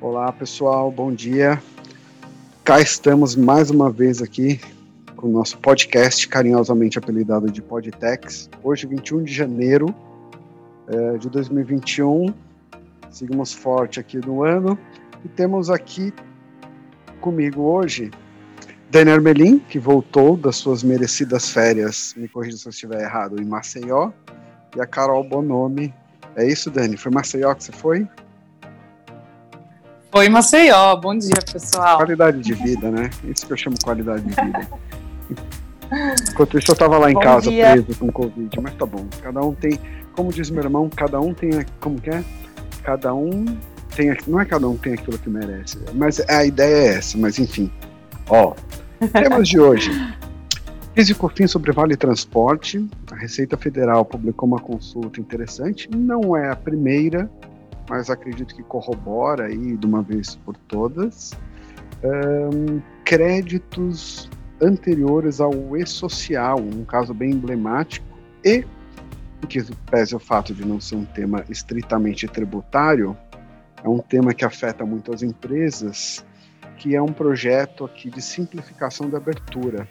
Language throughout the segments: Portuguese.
Olá pessoal, bom dia. Cá estamos mais uma vez aqui com o nosso podcast carinhosamente apelidado de Podtex. Hoje, 21 de janeiro é, de 2021, seguimos forte aqui no ano e temos aqui comigo hoje Daniel Armelin, que voltou das suas merecidas férias, me corrija se eu estiver errado, em Maceió, e a Carol Bonomi. É isso, Dani? Foi Maceió que você foi? Foi Maceió. Bom dia, pessoal. Qualidade de vida, né? Isso que eu chamo qualidade de vida. Enquanto isso, eu estava lá em Bom casa dia. preso com Covid, mas tá bom. Cada um tem, como diz meu irmão, cada um tem, como que é? Cada um tem, não é cada um tem aquilo que merece, mas a ideia é essa, mas enfim. Ó, temas de hoje. Físico fim sobre Vale Transporte. A Receita Federal publicou uma consulta interessante. Não é a primeira, mas acredito que corrobora aí de uma vez por todas. Ahn, créditos anteriores ao e-social, um caso bem emblemático, e, que pese o fato de não ser um tema estritamente tributário, é um tema que afeta muito as empresas, que é um projeto aqui de simplificação da abertura.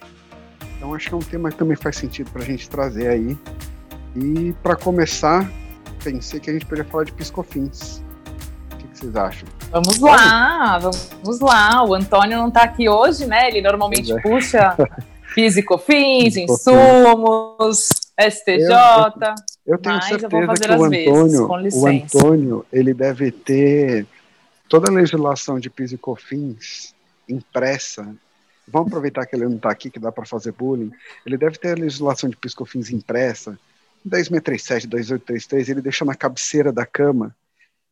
Então acho que é um tema que também faz sentido para a gente trazer aí. E para começar, pensei que a gente poderia falar de piscofins. O que, que vocês acham? Vamos lá, vamos lá. O Antônio não está aqui hoje, né? Ele normalmente é. puxa físico fins, Físico insumos, STJ. Eu tenho Mas eu certeza vou fazer que o vezes, Antônio, com o. Antônio, ele deve ter toda a legislação de PIS e COFINS impressa. Vamos aproveitar que ele não está aqui, que dá para fazer bullying. Ele deve ter a legislação de PIS e COFINS impressa, 10637, 2833, ele deixa na cabeceira da cama.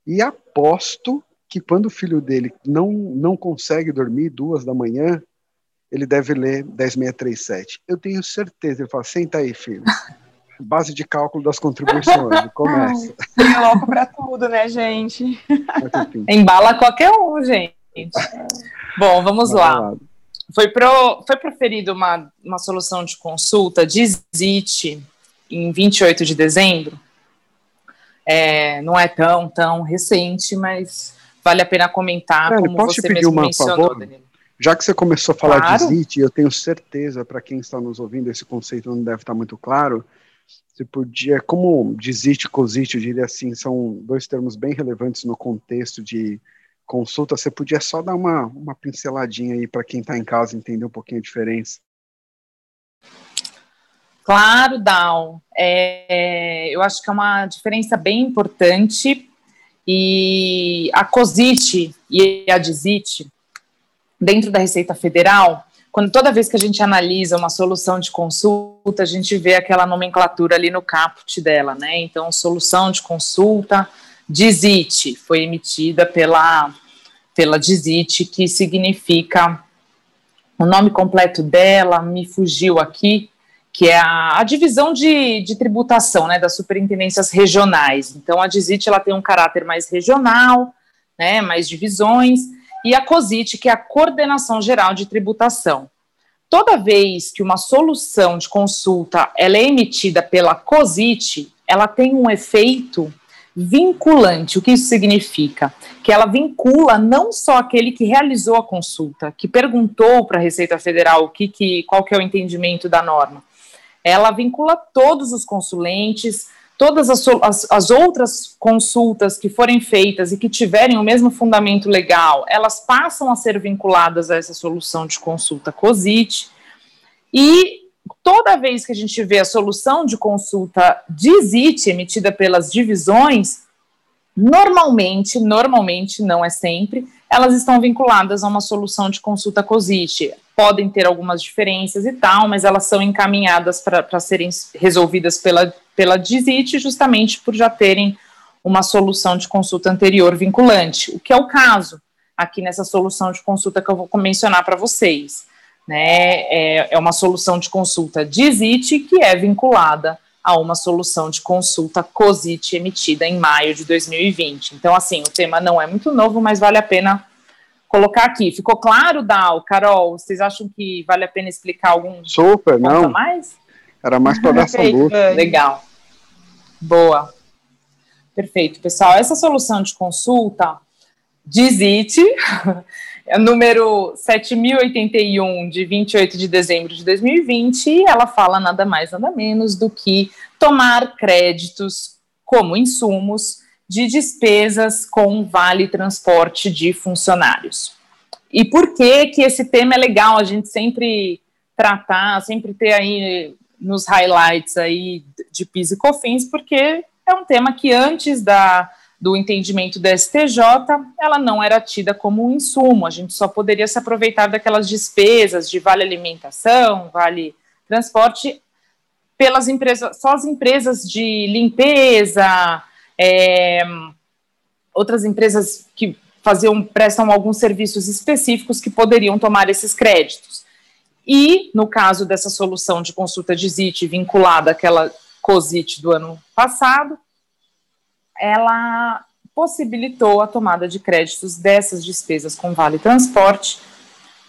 E aposto que quando o filho dele não, não consegue dormir duas da manhã, ele deve ler 10637. Eu tenho certeza. Ele fala: senta aí, filho. Base de cálculo das contribuições. Começa. Tem louco pra tudo, né, gente? Embala qualquer um, gente. Bom, vamos lá. Foi, pro, foi proferida uma, uma solução de consulta de ZIT em 28 de dezembro. É, não é tão, tão recente, mas vale a pena comentar, Dani, como posso te você pedir mesmo uma mencionou, favor? Danilo. Já que você começou a falar Claro. de ZIT, eu tenho certeza, para quem está nos ouvindo, esse conceito não deve estar muito claro. Você podia, como de ZIT e COSIT, eu diria assim, são dois termos bem relevantes no contexto de consulta, você podia só dar uma, uma pinceladinha aí para quem está em casa entender um pouquinho a diferença. Claro, Dal. É, eu acho que é uma diferença bem importante. E a COSIT e a DIZIT, dentro da Receita Federal, quando toda vez que a gente analisa uma solução de consulta, a gente vê aquela nomenclatura ali no caput dela, né? Então, solução de consulta, DIZIT, foi emitida pela, pela DIZIT, que significa o nome completo dela, me fugiu aqui, que é a, a divisão de, de tributação né, das superintendências regionais. Então, a DIZIT ela tem um caráter mais regional, né, mais divisões, e a COSIT, que é a Coordenação Geral de Tributação. Toda vez que uma solução de consulta ela é emitida pela COSIT, ela tem um efeito vinculante. O que isso significa? Que ela vincula não só aquele que realizou a consulta, que perguntou para a Receita Federal o que, que, qual que é o entendimento da norma. Ela vincula todos os consulentes, todas as, as, as outras consultas que forem feitas e que tiverem o mesmo fundamento legal, elas passam a ser vinculadas a essa solução de consulta COSIT. E toda vez que a gente vê a solução de consulta DIZIT emitida pelas divisões, normalmente, normalmente, não é sempre, elas estão vinculadas a uma solução de consulta COSIT. Podem ter algumas diferenças e tal, mas elas são encaminhadas para serem resolvidas pela, pela DIZIT justamente por já terem uma solução de consulta anterior vinculante, o que é o caso aqui nessa solução de consulta que eu vou mencionar para vocês. Né? É, é uma solução de consulta DIZIT que é vinculada a uma solução de consulta COSIT emitida em maio de 2020. Então, assim, o tema não é muito novo, mas vale a pena colocar aqui. Ficou claro, Dal, Carol? Vocês acham que vale a pena explicar algum Super, não. mais? Era mais para dar essa luz. Legal. Boa. Perfeito, pessoal. Essa solução de consulta diz IT, é número 7081 de 28 de dezembro de 2020, ela fala nada mais nada menos do que tomar créditos como insumos de despesas com vale transporte de funcionários. E por que que esse tema é legal a gente sempre tratar, sempre ter aí nos highlights aí de PIS e COFINS, porque é um tema que antes da, do entendimento da STJ, ela não era tida como um insumo, a gente só poderia se aproveitar daquelas despesas de vale alimentação, vale transporte, pelas empresas, só as empresas de limpeza, é, outras empresas que faziam, prestam alguns serviços específicos que poderiam tomar esses créditos. E, no caso dessa solução de consulta de ZIT vinculada àquela COSIT do ano passado, ela possibilitou a tomada de créditos dessas despesas com vale transporte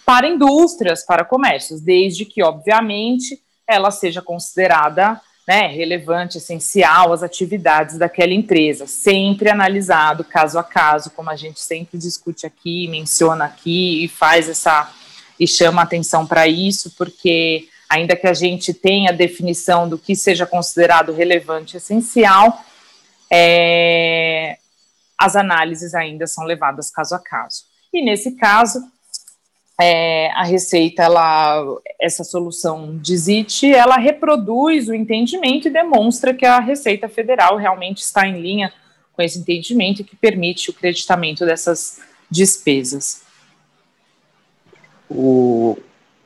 para indústrias, para comércios, desde que, obviamente, ela seja considerada né, relevante, essencial às atividades daquela empresa, sempre analisado caso a caso, como a gente sempre discute aqui, menciona aqui e faz essa e chama atenção para isso, porque ainda que a gente tenha a definição do que seja considerado relevante, essencial, é, as análises ainda são levadas caso a caso. E nesse caso, é, a Receita, ela, essa solução de ZIT, ela reproduz o entendimento e demonstra que a Receita Federal realmente está em linha com esse entendimento e que permite o creditamento dessas despesas. O,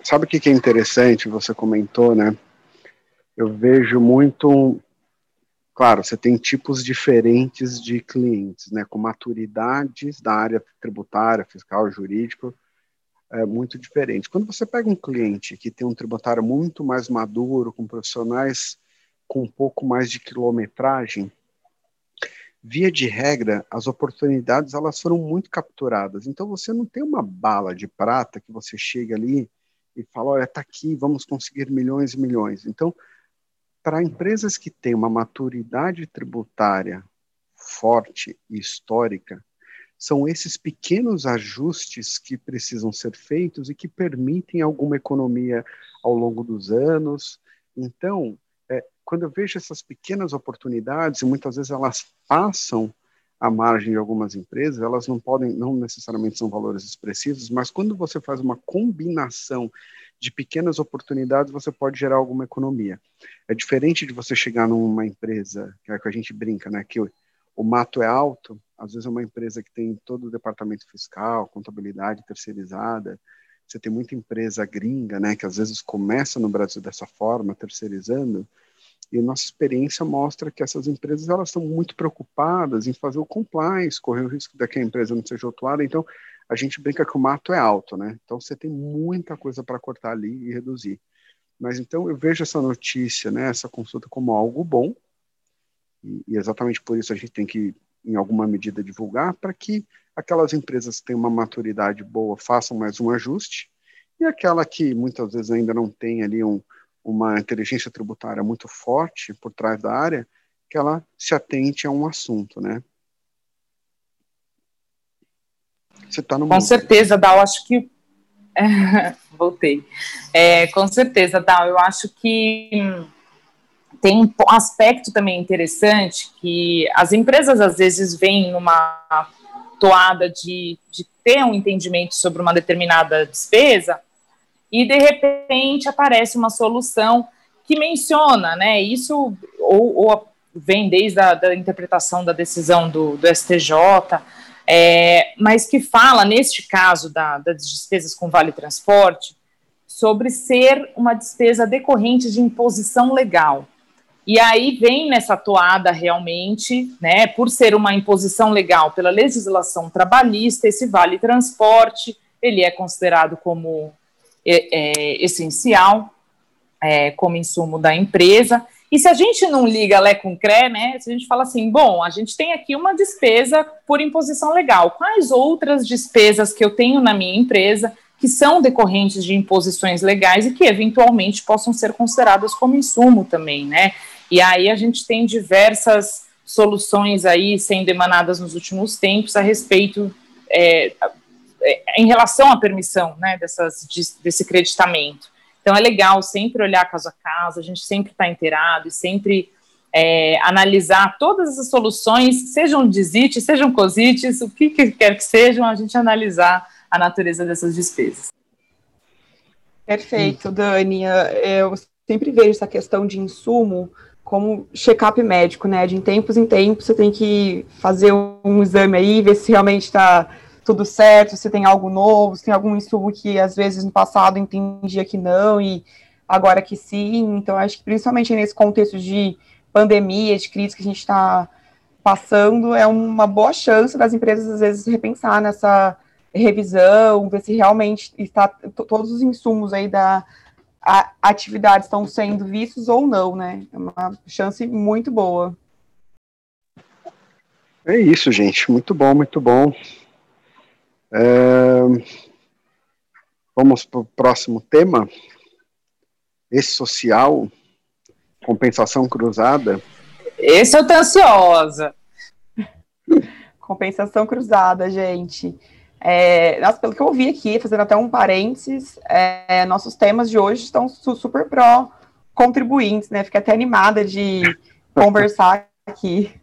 sabe o que é interessante? Você comentou, né? Eu vejo muito Claro, você tem tipos diferentes de clientes, né, com maturidades da área tributária, fiscal, jurídico, é muito diferente. Quando você pega um cliente que tem um tributário muito mais maduro, com profissionais com um pouco mais de quilometragem, via de regra, as oportunidades elas foram muito capturadas. Então você não tem uma bala de prata que você chega ali e fala, olha, está aqui, vamos conseguir milhões e milhões. Então para empresas que têm uma maturidade tributária forte e histórica, são esses pequenos ajustes que precisam ser feitos e que permitem alguma economia ao longo dos anos. Então, quando eu vejo essas pequenas oportunidades, e muitas vezes elas passam a margem de algumas empresas, elas não podem, não necessariamente são valores expressivos, mas quando você faz uma combinação de pequenas oportunidades, você pode gerar alguma economia. É diferente de você chegar numa empresa, que é que a gente brinca, né, que o, o mato é alto, às vezes é uma empresa que tem todo o departamento fiscal, contabilidade terceirizada, você tem muita empresa gringa, né, que às vezes começa no Brasil dessa forma, terceirizando, e nossa experiência mostra que essas empresas elas estão muito preocupadas em fazer o compliance, correr o risco de que a empresa não seja autuada. Então, a gente brinca que o mato é alto, né? Então, você tem muita coisa para cortar ali e reduzir. Mas então eu vejo essa notícia, né, essa consulta como algo bom, e, e exatamente por isso a gente tem que, em alguma medida, divulgar, para que aquelas empresas que têm uma maturidade boa façam mais um ajuste, e aquela que muitas vezes ainda não tem ali um, uma inteligência tributária muito forte por trás da área, que ela se atente a um assunto, né? Você está no Com mundo. certeza, Dal, acho que voltei. É, com certeza, Dal, eu acho que tem um aspecto também interessante que as empresas às vezes vêm numa toada de, de ter um entendimento sobre uma determinada despesa e de repente aparece uma solução que menciona, né? Isso ou, ou vem desde a da interpretação da decisão do, do STJ, é, mas que fala, neste caso da, das despesas com vale transporte, sobre ser uma despesa decorrente de imposição legal. E aí vem nessa toada realmente, né, por ser uma imposição legal pela legislação trabalhista, esse vale transporte, ele é considerado como é, é, essencial é, como insumo da empresa. E se a gente não liga Lé com CRE, né, se a gente fala assim, bom, a gente tem aqui uma despesa por imposição legal, quais outras despesas que eu tenho na minha empresa que são decorrentes de imposições legais e que eventualmente possam ser consideradas como insumo também, né? E aí a gente tem diversas soluções aí sendo emanadas nos últimos tempos a respeito é, em relação à permissão né, dessas, desse creditamento. Então é legal sempre olhar caso a caso, a gente sempre está inteirado e sempre é, analisar todas essas soluções, sejam DISIT, sejam COSITs, o que, que quer que sejam, a gente analisar a natureza dessas despesas. Perfeito, Dani. Eu sempre vejo essa questão de insumo como check-up médico, né? De tempos em tempos você tem que fazer um exame aí, ver se realmente está tudo certo, se tem algo novo, se tem algum insumo que às vezes no passado entendia que não e agora que sim. Então, acho que principalmente nesse contexto de pandemia, de crise que a gente está passando, é uma boa chance das empresas às vezes repensar nessa revisão, ver se realmente está todos os insumos aí da atividade estão sendo vistos ou não, né? É uma chance muito boa. É isso, gente. Muito bom, muito bom. É... Vamos para o próximo tema. Esse social, compensação cruzada. Esse eu tô ansiosa. compensação cruzada, gente. É, nossa, pelo que eu vi aqui, fazendo até um parênteses, é, nossos temas de hoje estão su super pró contribuintes, né? Fiquei até animada de conversar aqui.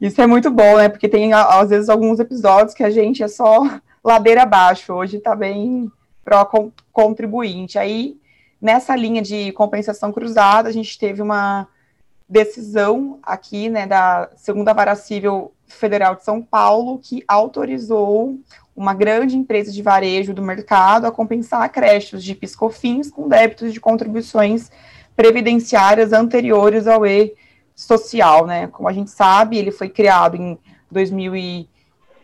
Isso é muito bom, né? Porque tem, às vezes, alguns episódios que a gente é só ladeira abaixo. Hoje está bem pró-contribuinte. Aí, nessa linha de compensação cruzada, a gente teve uma decisão aqui, né, da segunda vara civil federal de São Paulo, que autorizou uma grande empresa de varejo do mercado a compensar créditos de piscofins com débitos de contribuições previdenciárias anteriores ao e-social, né? Como a gente sabe, ele foi criado em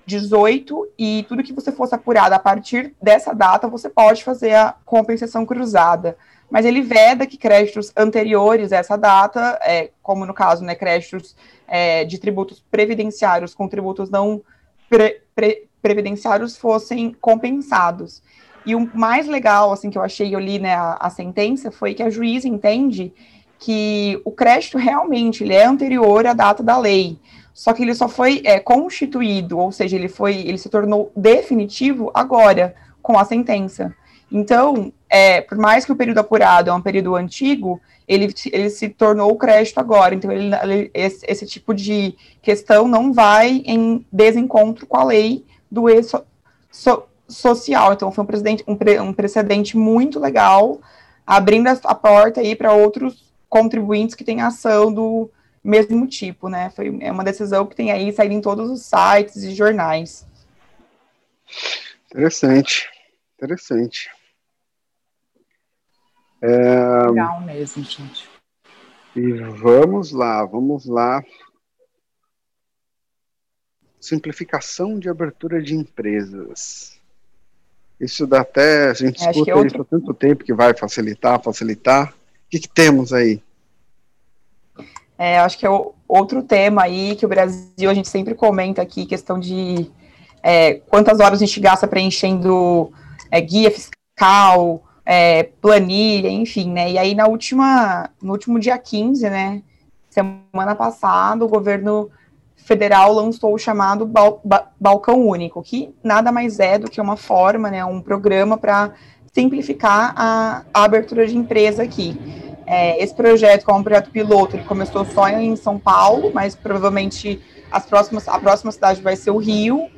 2018 e tudo que você fosse apurado a partir dessa data, você pode fazer a compensação cruzada. Mas ele veda que créditos anteriores a essa data, é, como no caso, né, créditos é, de tributos previdenciários com tributos não pre, pre, previdenciários fossem compensados. E o mais legal, assim, que eu achei, eu li né, a, a sentença, foi que a juíza entende que o crédito realmente ele é anterior à data da lei, só que ele só foi é, constituído, ou seja, ele foi, ele se tornou definitivo agora com a sentença. Então, é, por mais que o período apurado é um período antigo, ele, ele se tornou crédito agora. Então, ele, ele, esse, esse, tipo de questão não vai em desencontro com a lei do e so, so, social. Então, foi um, presidente, um, pre, um precedente muito legal, abrindo a porta aí para outros contribuintes que têm ação do mesmo tipo, né? Foi é uma decisão que tem aí saído em todos os sites e jornais. Interessante, interessante. É... Legal mesmo, gente. E vamos lá, vamos lá simplificação de abertura de empresas. Isso dá até, a gente escuta é outro... isso há tanto tempo que vai facilitar, facilitar. O que, que temos aí? É, acho que é outro tema aí que o Brasil, a gente sempre comenta aqui, questão de é, quantas horas a gente gasta preenchendo é, guia fiscal, é, planilha, enfim, né? E aí na última, no último dia 15, né, semana passada, o governo federal lançou o chamado Bal Balcão Único, que nada mais é do que uma forma, né, um programa para simplificar a, a, abertura de empresa aqui. É, esse projeto, como um projeto piloto, ele começou só em São Paulo, mas provavelmente as próximas, a próxima cidade vai ser o Rio.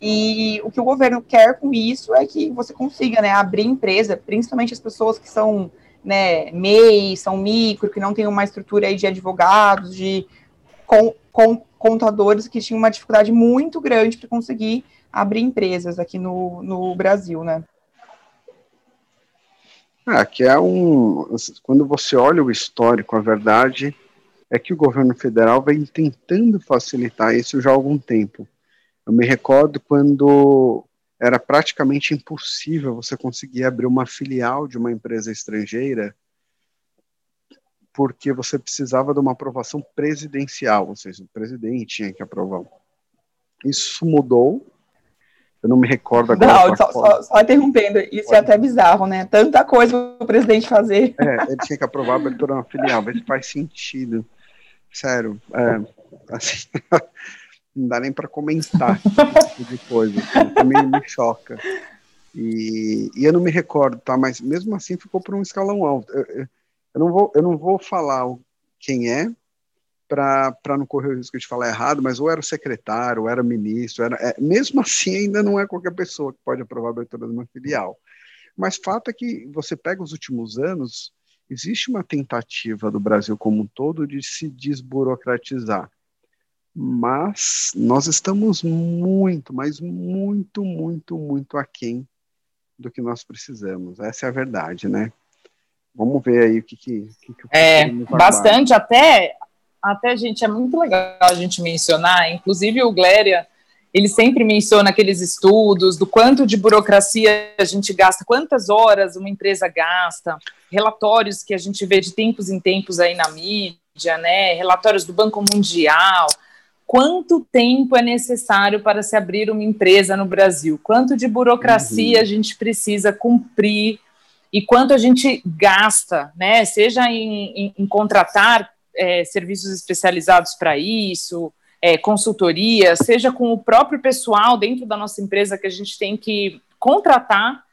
E o que o governo quer com isso é que você consiga né, abrir empresa, principalmente as pessoas que são né, MEI, são micro, que não têm uma estrutura de advogados, de com, com, contadores que tinham uma dificuldade muito grande para conseguir abrir empresas aqui no, no Brasil, né? Ah, que é um. Quando você olha o histórico, a verdade é que o governo federal vem tentando facilitar isso já há algum tempo. Eu me recordo quando era praticamente impossível você conseguir abrir uma filial de uma empresa estrangeira porque você precisava de uma aprovação presidencial, ou seja, o presidente tinha que aprovar. Isso mudou, Eu não me recordo agora. Não, só, só, só, interrompendo, isso é Pode. é até bizarro, né? Tanta coisa para o presidente fazer. É, ele tinha que aprovar a abertura uma filial, se faz sentido. Sério, é, assim, não dá nem para comentar esse tipo de coisa, assim, também me choca. E, e, eu não me recordo, tá? Mas mesmo assim ficou por um escalão alto. Eu, eu, eu não, vou, eu não vou falar quem é, para não correr o risco de falar errado, mas ou era secretário, ou era ministro, era, é, mesmo assim ainda não é qualquer pessoa que pode aprovar a abertura de uma filial. Mas fato é que você pega os últimos anos, existe uma tentativa do Brasil como um todo de se desburocratizar. Mas nós estamos muito, mas muito, muito, muito aquém do que nós precisamos. Essa é a verdade, né? Vamos ver aí o que, que, que, que É, bastante, até até, gente, é muito legal a gente mencionar, inclusive o Gléria, ele sempre menciona aqueles estudos do quanto de burocracia a gente gasta, quantas horas uma empresa gasta, relatórios que a gente vê de tempos em tempos aí na mídia, né, relatórios do Banco Mundial, quanto tempo é necessário para se abrir uma empresa no Brasil, quanto de burocracia uhum. a gente precisa cumprir? E quanto a gente gasta, né, seja em, em, em contratar é, serviços especializados para isso, é, consultoria, seja com o próprio pessoal dentro da nossa empresa que a gente tem que contratar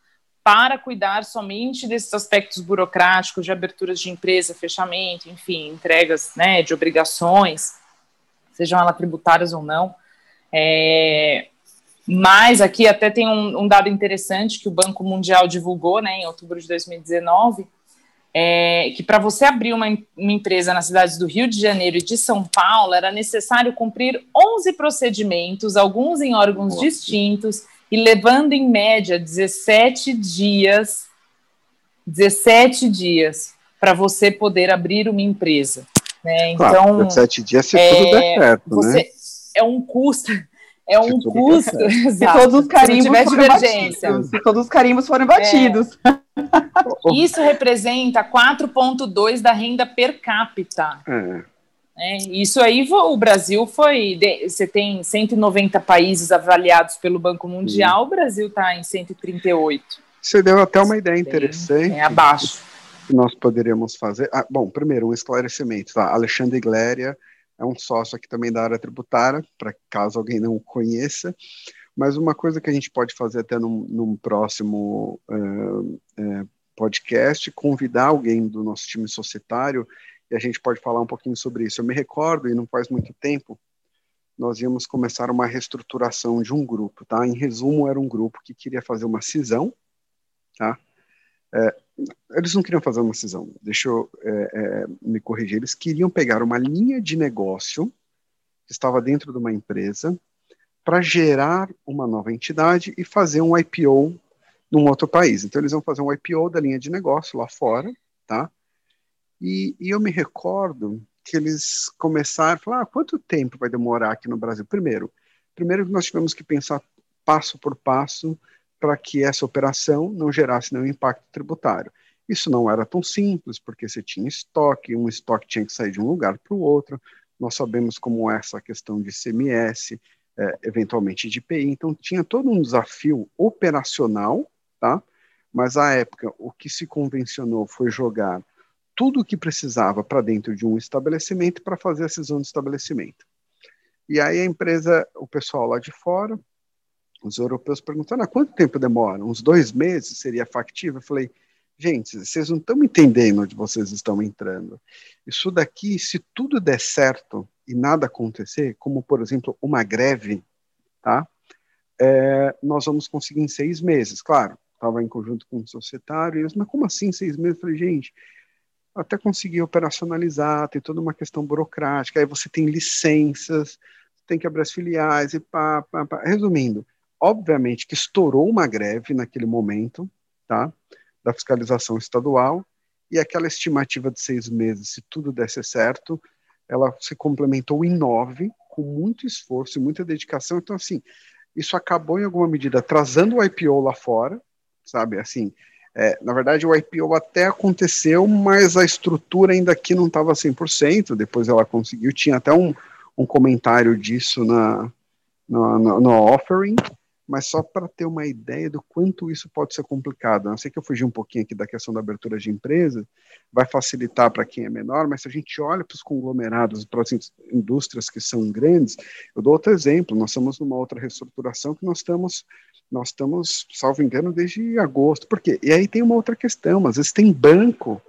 para cuidar somente desses aspectos burocráticos de aberturas de empresa, fechamento, enfim, entregas né, de obrigações, sejam elas tributárias ou não. É, mas aqui até tem um, um, dado interessante que o Banco Mundial divulgou né, em outubro de 2019, é, que para você abrir uma, uma, empresa nas cidades do Rio de Janeiro e de São Paulo era necessário cumprir 11 procedimentos, alguns em órgãos Nossa. distintos, e levando em média 17 dias, 17 dias para você poder abrir uma empresa. Né? Então, claro, 17 dias se é, tudo der certo, né? você, né? É um custo é um custo. Se todos os carimbos forem batidos. Se todos os carimbos forem batidos. É. Isso representa 4,2 da renda per capita. É. É, isso aí, o Brasil foi. Você tem 190 países avaliados pelo Banco Mundial, Sim. o Brasil está em 138. Você deu até uma ideia interessante. É abaixo. Que nós poderíamos fazer. Ah, bom, primeiro, um esclarecimento. Tá? Alexandre Gléria é um sócio aqui também da área tributária, para caso alguém não o conheça. Mas uma coisa que a gente pode fazer até num, num próximo uh, uh, podcast, convidar alguém do nosso time societário e a gente pode falar um pouquinho sobre isso. Eu me recordo, e não faz muito tempo, nós íamos começar uma reestruturação de um grupo, tá? Em resumo, era um grupo que queria fazer uma cisão, tá? É, eles não queriam fazer uma cisão, deixa eu é, é, me corrigir, eles queriam pegar uma linha de negócio que estava dentro de uma empresa para gerar uma nova entidade e fazer um IPO num outro país. Então eles vão fazer um IPO da linha de negócio lá fora, tá? E, e eu me recordo que eles começaram a falar, ah, quanto tempo vai demorar aqui no Brasil? Primeiro, primeiro nós tivemos que pensar passo por passo para que essa operação não gerasse nenhum impacto tributário. Isso não era tão simples, porque você tinha estoque, um estoque tinha que sair de um lugar para o outro. Nós sabemos como é essa questão de CMS, é, eventualmente de IPI. Então, tinha todo um desafio operacional, tá? Mas, à época, o que se convencionou foi jogar tudo o que precisava para dentro de um estabelecimento para fazer a cisão de estabelecimento. E aí a empresa, o pessoal lá de fora, os europeus perguntando, há quanto tempo demora? Uns dois meses seria factível? Eu falei, gente, vocês não estão entendendo onde vocês estão entrando. Isso daqui, se tudo der certo, e nada acontecer, como por exemplo uma greve, tá? É, nós vamos conseguir em seis meses. Claro, estava em conjunto com o societário, eles, mas como assim seis meses? Eu falei, gente, até conseguir operacionalizar, tem toda uma questão burocrática, aí você tem licenças, tem que abrir as filiais e pá, pá, pá. Resumindo, obviamente que estourou uma greve naquele momento, tá? Da fiscalização estadual, e aquela estimativa de seis meses, se tudo desse certo, ela se complementou em nove, com muito esforço e muita dedicação. Então, assim, isso acabou em alguma medida atrasando o IPO lá fora, sabe? Assim, é, na verdade, o IPO até aconteceu, mas a estrutura ainda aqui não estava 100%. Depois ela conseguiu, tinha até um, um comentário disso na, no, no, no offering, mas só para ter uma ideia do quanto isso pode ser complicado. Eu sei que eu fugi um pouquinho aqui da questão da abertura de empresa, vai facilitar para quem é menor, mas se a gente olha para os conglomerados, para as indústrias que são grandes, eu dou outro exemplo, nós estamos numa outra reestruturação que nós estamos, nós estamos, salvo engano, desde agosto. Por quê? E aí tem uma outra questão, às vezes tem banco,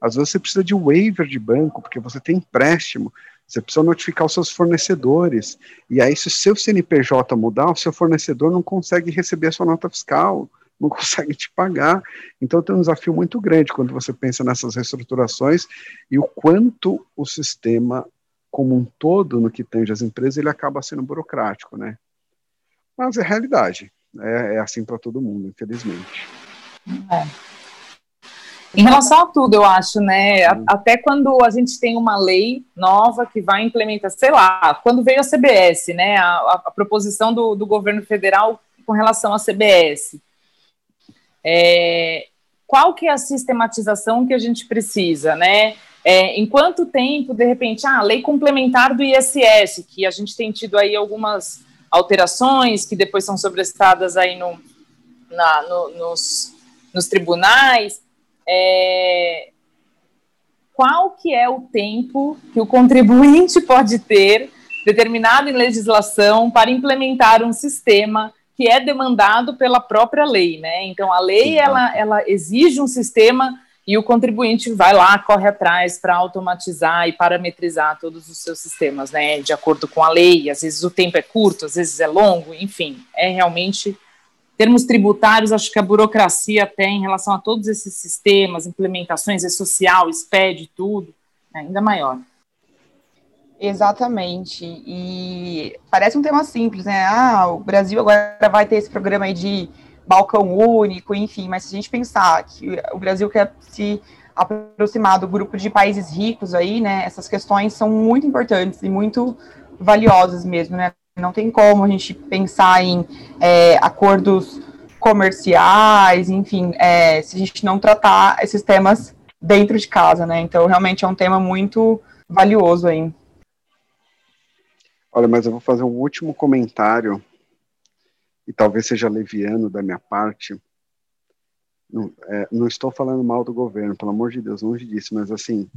às vezes você precisa de waiver de banco, porque você tem empréstimo, você precisa notificar os seus fornecedores. E aí, se o seu CNPJ mudar, o seu fornecedor não consegue receber a sua nota fiscal, não consegue te pagar. Então, tem um desafio muito grande quando você pensa nessas reestruturações e o quanto o sistema, como um todo, no que tange as empresas, ele acaba sendo burocrático, né? Mas é realidade. É, é assim para todo mundo, infelizmente. É. Em relação a tudo, eu acho, né? Até quando a gente tem uma lei nova que vai implementar, sei lá, quando veio a CBS, né? A, a proposição do, do, governo federal com relação à CBS. É, qual que é a sistematização que a gente precisa, né? É, em quanto tempo, de repente, ah, lei complementar do ISS, que a gente tem tido aí algumas alterações que depois são sobrestadas aí no, na, no, nos, nos tribunais é, qual que é o tempo que o contribuinte pode ter determinado em legislação para implementar um sistema que é demandado pela própria lei, né? Então a lei ela, ela exige um sistema e o contribuinte vai lá, corre atrás para automatizar e parametrizar todos os seus sistemas, né? De acordo com a lei. Às vezes o tempo é curto, às vezes é longo, enfim, é realmente termos tributários, acho que a burocracia tem em relação a todos esses sistemas, implementações, é social, SPED, tudo, é ainda maior. Exatamente. E parece um tema simples, né? Ah, o Brasil agora vai ter esse programa aí de balcão único, enfim, mas se a gente pensar que o Brasil quer se aproximar do grupo de países ricos aí, né? Essas questões são muito importantes e muito valiosas mesmo, né? Não tem como a gente pensar em é, acordos comerciais, enfim, é, se a gente não tratar esses temas dentro de casa, né? Então, realmente é um tema muito valioso aí. Olha, mas eu vou fazer um último comentário, e talvez seja leviano da minha parte. Não, é, não estou falando mal do governo, pelo amor de Deus, longe disso, mas assim,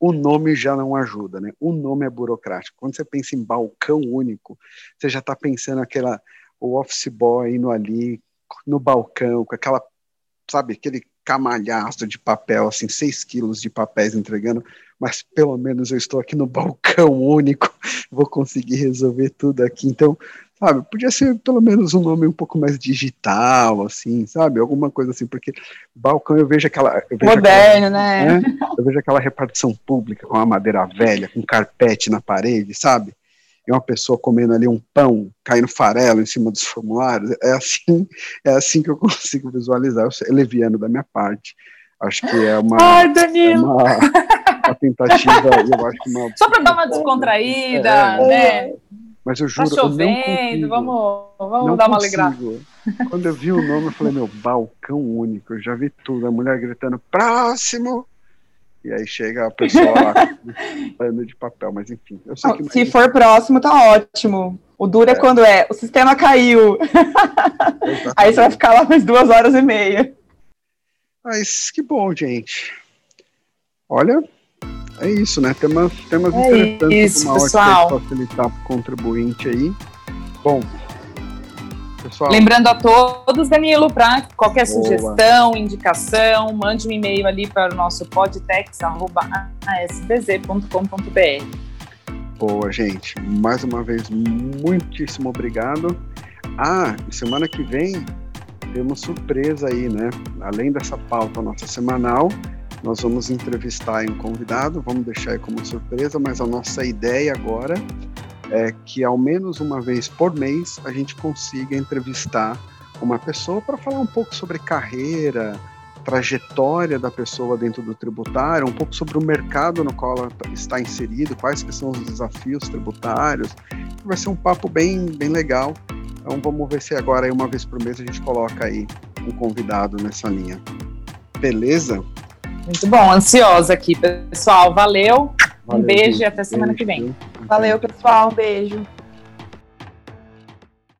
o nome já não ajuda, né? O nome é burocrático. Quando você pensa em balcão único, você já está pensando aquela o office boy indo ali no balcão com aquela, sabe, aquele camalhaço de papel, assim, seis quilos de papéis entregando, mas pelo menos eu estou aqui no balcão único, vou conseguir resolver tudo aqui. Então, sabe? Podia ser pelo menos um nome um pouco mais digital, assim, sabe? Alguma coisa assim, porque balcão eu vejo aquela. Eu vejo Moderno, aquela, né? né? Eu vejo aquela repartição pública com a madeira velha, com carpete na parede, sabe? E uma pessoa comendo ali um pão, caindo farelo em cima dos formulários. É assim, é assim que eu consigo visualizar. Eu é leviano da minha parte. Acho que é uma. Ai, Danilo! É uma, uma tentativa, eu acho que uma. Só para dar uma descontraída, é, né? Mas eu juro, tá chovendo, eu não vamos, vamos dar uma alegrada. Quando eu vi o nome, eu falei, meu, balcão único, eu já vi tudo. A mulher gritando, próximo! E aí chega a pessoa lá falando de papel, mas enfim. Eu sei não, se for próximo, tá ótimo. O duro é. é quando é, o sistema caiu. aí você vai ficar lá mais duas horas e meia. Mas que bom, gente. Olha, é isso, né? Temas, temas é interessantes isso, uma pessoal. facilitar para o contribuinte aí. Bom, pessoal. Lembrando a todos, Danilo, para qualquer Boa. sugestão, indicação, mande um e-mail ali para o nosso podtex.asbz.com.br. Boa, gente. Mais uma vez, muitíssimo obrigado. Ah, semana que vem temos surpresa aí, né? Além dessa pauta nossa semanal, nós vamos entrevistar um convidado, vamos deixar aí como surpresa, mas a nossa ideia agora é que ao menos uma vez por mês a gente consiga entrevistar uma pessoa para falar um pouco sobre carreira, trajetória da pessoa dentro do tributário, um pouco sobre o mercado no qual ela está inserido, quais que são os desafios tributários. Vai ser um papo bem, bem legal. Então vamos ver se agora uma vez por mês a gente coloca aí um convidado nessa linha. Beleza? Muito bom, ansiosa aqui, pessoal. Valeu, valeu um beijo gente, e até semana beijo. que vem. Valeu, pessoal, um beijo.